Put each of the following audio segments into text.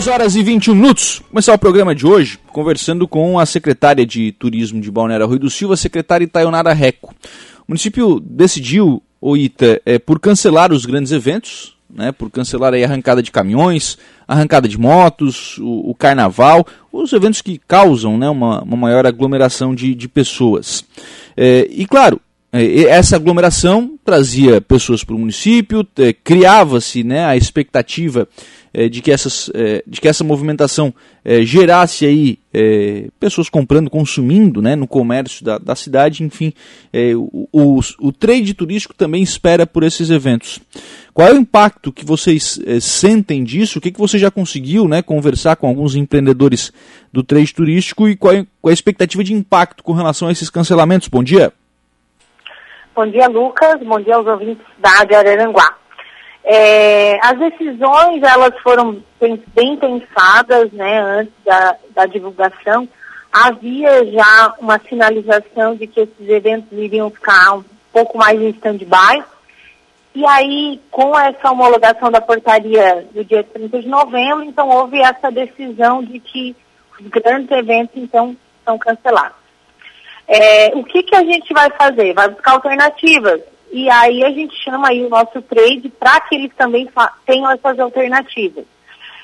10 horas e 21 minutos. Começar o programa de hoje conversando com a secretária de Turismo de Balneário Rui do Silva, a secretária Itaionara Reco. O município decidiu, o Ita, é, por cancelar os grandes eventos, né, por cancelar a arrancada de caminhões, arrancada de motos, o, o carnaval, os eventos que causam né, uma, uma maior aglomeração de, de pessoas. É, e claro, é, essa aglomeração trazia pessoas para o município, criava-se né, a expectativa de, que essas, é, de que essa movimentação é, gerasse aí é, pessoas comprando, consumindo né, no comércio da, da cidade, enfim, é, o, o, o, trade turístico também espera por esses eventos. Qual é o impacto que vocês é, sentem disso? O que, que você já conseguiu né, conversar com alguns empreendedores do trade turístico e qual, qual a expectativa de impacto com relação a esses cancelamentos? Bom dia. Bom dia, Lucas. Bom dia aos ouvintes da Rádio Araranguá. É, as decisões elas foram bem pensadas né, antes da, da divulgação. Havia já uma sinalização de que esses eventos iriam ficar um pouco mais em stand-by. E aí, com essa homologação da portaria do dia 30 de novembro, então houve essa decisão de que os grandes eventos, então, são cancelados. É, o que, que a gente vai fazer? Vai buscar alternativas. E aí a gente chama aí o nosso trade para que eles também tenham essas alternativas.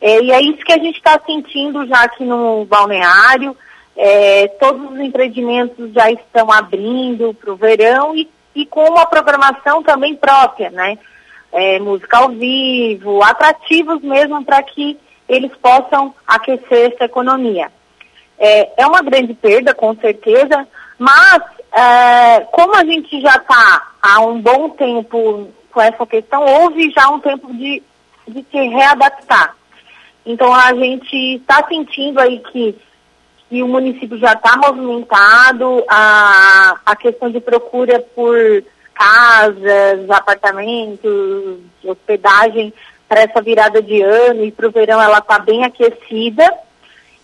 É, e é isso que a gente está sentindo já aqui no balneário. É, todos os empreendimentos já estão abrindo para o verão e, e, com uma programação também própria, né? É, música ao vivo, atrativos mesmo para que eles possam aquecer essa economia. É, é uma grande perda, com certeza, mas é, como a gente já está há um bom tempo com essa questão, houve já um tempo de, de se readaptar. Então a gente está sentindo aí que, que o município já está movimentado, a, a questão de procura por casas, apartamentos, hospedagem para essa virada de ano e para o verão ela está bem aquecida.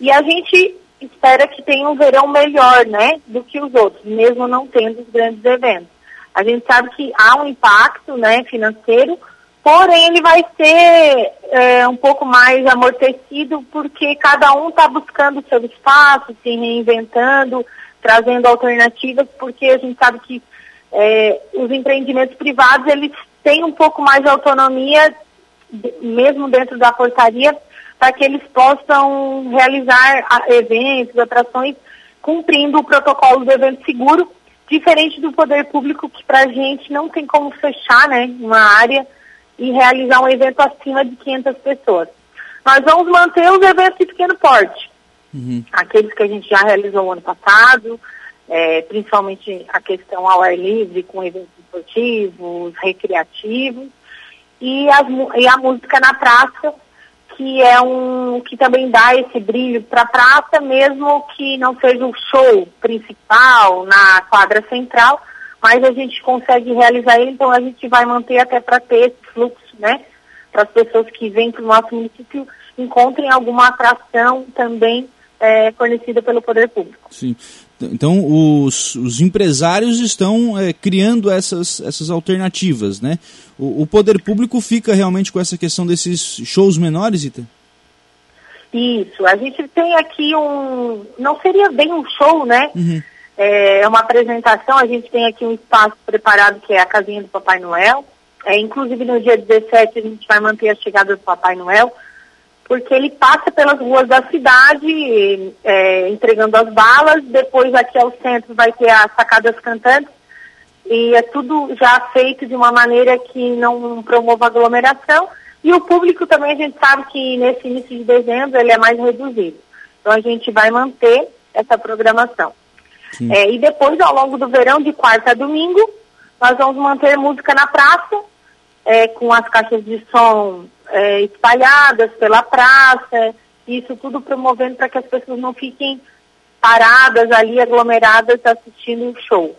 E a gente espera que tenha um verão melhor, né, do que os outros, mesmo não tendo os grandes eventos. A gente sabe que há um impacto, né, financeiro, porém ele vai ser é, um pouco mais amortecido porque cada um está buscando seu espaço, se reinventando, trazendo alternativas, porque a gente sabe que é, os empreendimentos privados eles têm um pouco mais de autonomia, mesmo dentro da portaria, para que eles possam realizar eventos, atrações, cumprindo o protocolo do evento seguro, diferente do poder público, que para a gente não tem como fechar né, uma área e realizar um evento acima de 500 pessoas. Nós vamos manter os eventos de pequeno porte, uhum. aqueles que a gente já realizou ano passado, é, principalmente a questão ao ar livre, com eventos esportivos, recreativos, e, as, e a música na praça, que é um que também dá esse brilho para a praça, mesmo que não seja o show principal na quadra central, mas a gente consegue realizar ele, então a gente vai manter até para ter esse fluxo, né? Para as pessoas que vêm para o nosso município encontrem alguma atração também é, fornecida pelo poder público. Sim. Então, os, os empresários estão é, criando essas, essas alternativas, né? O, o, poder público fica realmente com essa questão desses shows menores, Ita? Isso. A gente tem aqui um... Não seria bem um show, né? Uhum. É uma apresentação. A gente tem aqui um espaço preparado que é a casinha do Papai Noel. É, inclusive, no dia 17, a gente vai manter a chegada do Papai Noel porque ele passa pelas ruas da cidade é, entregando as balas, depois aqui ao centro vai ter as sacadas cantantes, e é tudo já feito de uma maneira que não promova aglomeração, e o público também a gente sabe que nesse início de dezembro ele é mais reduzido. Então a gente vai manter essa programação. É, e depois, ao longo do verão, de quarta a domingo, nós vamos manter música na praça, é, com as caixas de som é, espalhadas pela praça, isso tudo promovendo para que as pessoas não fiquem paradas ali, aglomeradas, assistindo o show.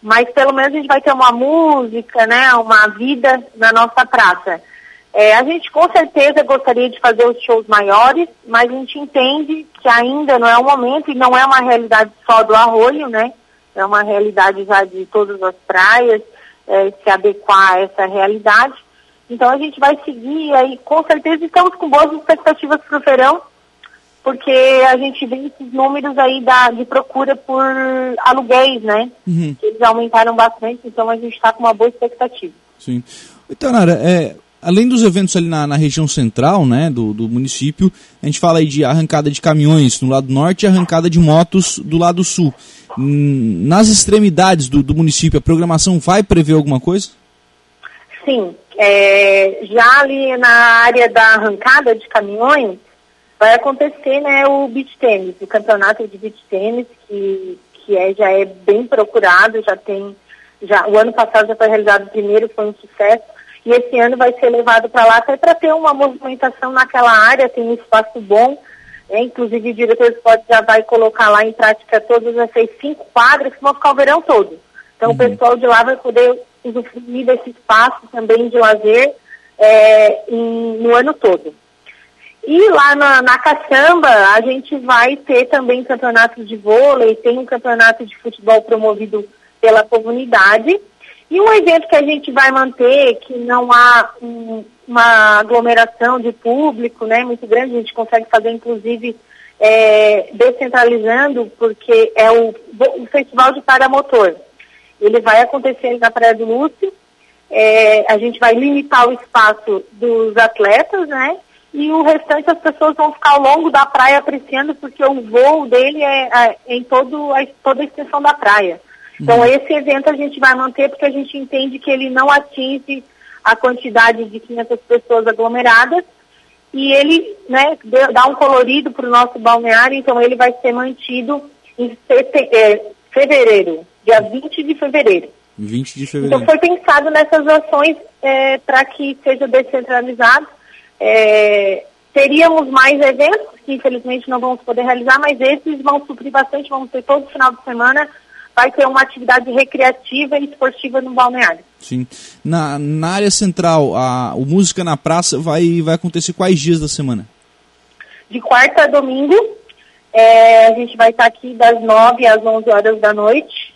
Mas pelo menos a gente vai ter uma música, né, uma vida na nossa praça. É, a gente com certeza gostaria de fazer os shows maiores, mas a gente entende que ainda não é o momento e não é uma realidade só do arroio, né? É uma realidade já de todas as praias, é, se adequar a essa realidade. Então a gente vai seguir aí, com certeza estamos com boas expectativas para o verão, porque a gente vê esses números aí da, de procura por aluguéis, né? Uhum. Eles aumentaram bastante, então a gente está com uma boa expectativa. Sim. Então, Nara, é, além dos eventos ali na, na, região central, né, do, do município, a gente fala aí de arrancada de caminhões no lado norte e arrancada de motos do lado sul. Nas extremidades do, do município, a programação vai prever alguma coisa? Sim. É, já ali na área da arrancada de caminhões, vai acontecer né, o beach tênis, o campeonato de beach tênis, que, que é, já é bem procurado, já tem. Já, o ano passado já foi realizado o primeiro, foi um sucesso. E esse ano vai ser levado para lá até para ter uma movimentação naquela área, tem um espaço bom. É, inclusive o diretor de esporte já vai colocar lá em prática todas essas cinco quadras que vão ficar o verão todo. Então uhum. o pessoal de lá vai poder usufruir desse espaço também de lazer é, em, no ano todo. E lá na, na Caçamba, a gente vai ter também campeonatos de vôlei, tem um campeonato de futebol promovido pela comunidade. E um evento que a gente vai manter, que não há um, uma aglomeração de público né, muito grande, a gente consegue fazer inclusive é, descentralizando, porque é o, o Festival de Paramotor. Ele vai acontecer na Praia do Lúcio. É, a gente vai limitar o espaço dos atletas, né? E o restante as pessoas vão ficar ao longo da praia apreciando, porque o voo dele é, é em todo, a, toda a extensão da praia. Então, uhum. esse evento a gente vai manter porque a gente entende que ele não atinge a quantidade de 500 pessoas aglomeradas e ele né, dá um colorido para o nosso balneário, então ele vai ser mantido em é, fevereiro dia 20 de fevereiro. 20 de fevereiro. Então foi pensado nessas ações é, para que seja descentralizado. É, teríamos mais eventos que infelizmente não vamos poder realizar, mas esses vão suprir bastante, vamos ter todo final de semana, vai ter uma atividade recreativa e esportiva no balneário. Sim. Na, na área central, a, o Música na Praça vai, vai acontecer quais dias da semana? De quarta a domingo. É, a gente vai estar aqui das 9 às 11 horas da noite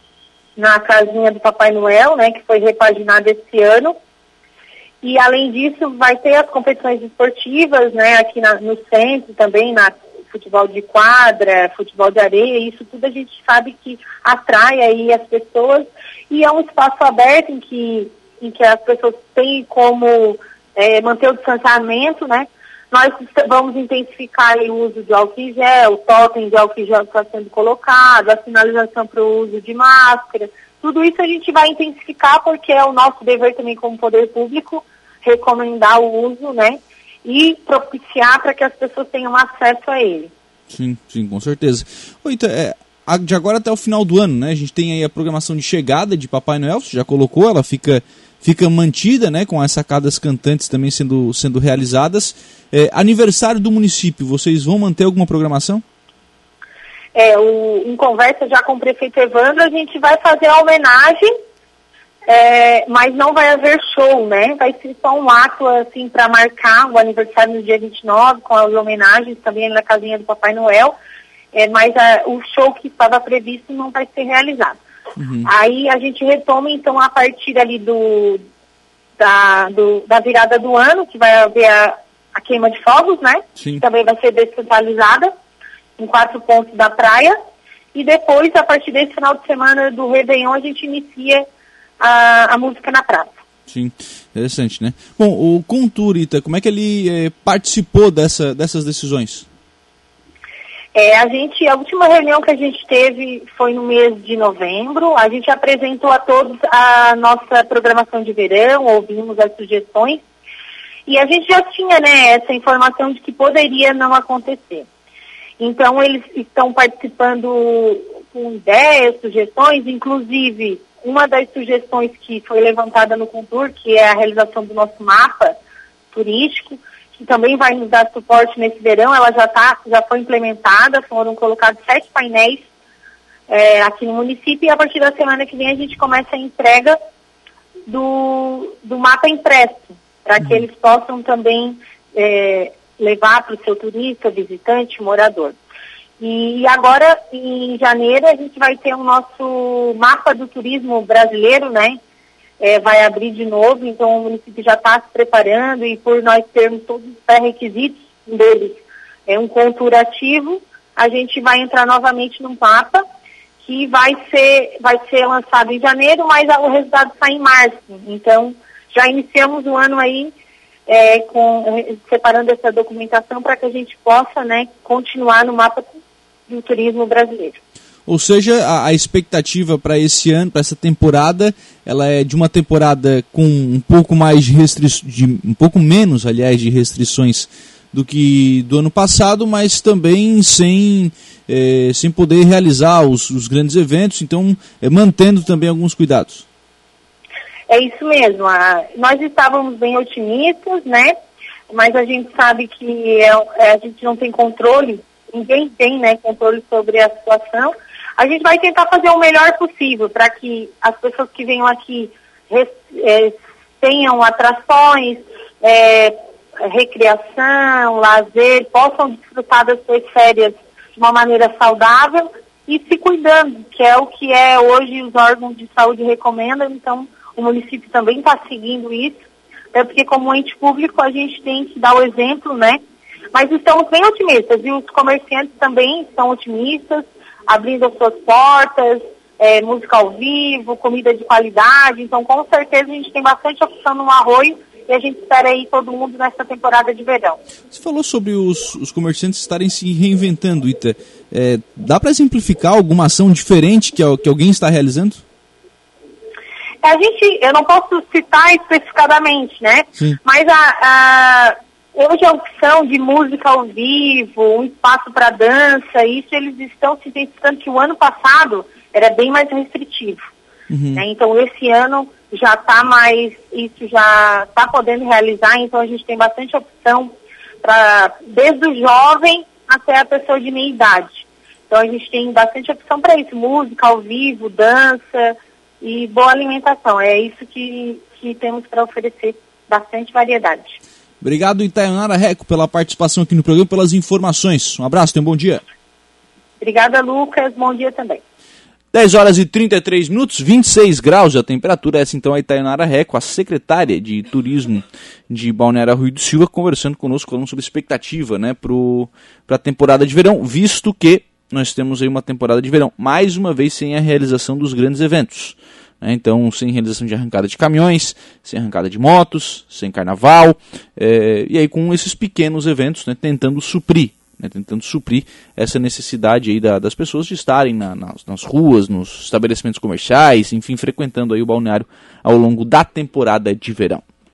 na casinha do Papai Noel, né, que foi repaginada esse ano. E além disso, vai ter as competições esportivas, né, aqui na, no centro também, na futebol de quadra, futebol de areia, isso tudo a gente sabe que atrai aí as pessoas e é um espaço aberto em que, em que as pessoas têm como é, manter o distanciamento, né? Nós vamos intensificar o uso de álcool em gel, o totem de álcool em gel está sendo colocado, a sinalização para o uso de máscara. Tudo isso a gente vai intensificar porque é o nosso dever também como poder público recomendar o uso, né? E propiciar para que as pessoas tenham acesso a ele. Sim, sim, com certeza. Então, é, de agora até o final do ano, né? A gente tem aí a programação de chegada de Papai Noel, você já colocou, ela fica, fica mantida, né? Com as sacadas cantantes também sendo, sendo realizadas. É, aniversário do município, vocês vão manter alguma programação? É, o, em conversa já com o prefeito Evandro, a gente vai fazer a homenagem, é, mas não vai haver show, né? Vai ser só um ato, assim, para marcar o aniversário no dia 29, com as homenagens também na casinha do Papai Noel, é, mas a, o show que estava previsto não vai ser realizado. Uhum. Aí a gente retoma, então, a partir ali do da, do, da virada do ano, que vai haver a, a queima de fogos, né? Sim. Também vai ser descentralizada em quatro pontos da praia. E depois, a partir desse final de semana do Réveillon, a gente inicia a, a música na praça. Sim, interessante, né? Bom, o Conturita, como é que ele eh, participou dessa, dessas decisões? É, a gente, a última reunião que a gente teve foi no mês de novembro. A gente apresentou a todos a nossa programação de verão, ouvimos as sugestões e a gente já tinha né, essa informação de que poderia não acontecer. Então, eles estão participando com ideias, sugestões, inclusive uma das sugestões que foi levantada no Contur, que é a realização do nosso mapa turístico, que também vai nos dar suporte nesse verão, ela já, tá, já foi implementada, foram colocados sete painéis é, aqui no município e a partir da semana que vem a gente começa a entrega do, do mapa impresso para que eles possam também é, levar para o seu turista, visitante, morador. E agora, em janeiro, a gente vai ter o nosso mapa do turismo brasileiro, né? É, vai abrir de novo, então o município já está se preparando e por nós termos todos os pré-requisitos deles, é um conturativo, a gente vai entrar novamente no mapa que vai ser, vai ser lançado em janeiro, mas o resultado sai em março. Então, já iniciamos o ano aí é, com, separando essa documentação para que a gente possa né, continuar no mapa do turismo brasileiro. Ou seja, a, a expectativa para esse ano, para essa temporada, ela é de uma temporada com um pouco mais de restrições, um pouco menos, aliás, de restrições do que do ano passado, mas também sem, é, sem poder realizar os, os grandes eventos, então é, mantendo também alguns cuidados. É isso mesmo. A, nós estávamos bem otimistas, né? Mas a gente sabe que é, é, a gente não tem controle, ninguém tem né, controle sobre a situação. A gente vai tentar fazer o melhor possível para que as pessoas que venham aqui é, tenham atrações, é, recreação, lazer, possam desfrutar das suas férias de uma maneira saudável e se cuidando, que é o que é hoje os órgãos de saúde recomendam, então o município também está seguindo isso, é porque como ente público a gente tem que dar o exemplo, né? Mas estamos bem otimistas e os comerciantes também estão otimistas, abrindo as suas portas, é, música ao vivo, comida de qualidade, então com certeza a gente tem bastante opção no arroio e a gente espera aí todo mundo nessa temporada de verão. Você falou sobre os, os comerciantes estarem se reinventando, Ita. É, dá para exemplificar alguma ação diferente que, que alguém está realizando? A gente, eu não posso citar especificadamente, né? Sim. Mas a, a, hoje a opção de música ao vivo, um espaço para dança, isso eles estão se identificando que o ano passado era bem mais restritivo. Uhum. Né? Então esse ano já está mais, isso já está podendo realizar, então a gente tem bastante opção para desde o jovem até a pessoa de meia idade. Então a gente tem bastante opção para isso, música ao vivo, dança e boa alimentação. É isso que, que temos para oferecer, bastante variedade. Obrigado, Itaionara Reco, pela participação aqui no programa, pelas informações. Um abraço, tenha um bom dia. Obrigada, Lucas. Bom dia também. 10 horas e 33 minutos, 26 graus a temperatura. Essa então é a Itaionara Reco, a secretária de Turismo de Balneário Rui do Silva, conversando conosco falando sobre expectativa né, para a temporada de verão, visto que nós temos aí uma temporada de verão, mais uma vez sem a realização dos grandes eventos. Né, então, sem realização de arrancada de caminhões, sem arrancada de motos, sem carnaval, é, e aí com esses pequenos eventos, né, tentando suprir né, tentando suprir essa necessidade aí da, das pessoas de estarem na, nas, nas, ruas, nos estabelecimentos comerciais, enfim, frequentando aí o balneário ao longo da temporada de verão.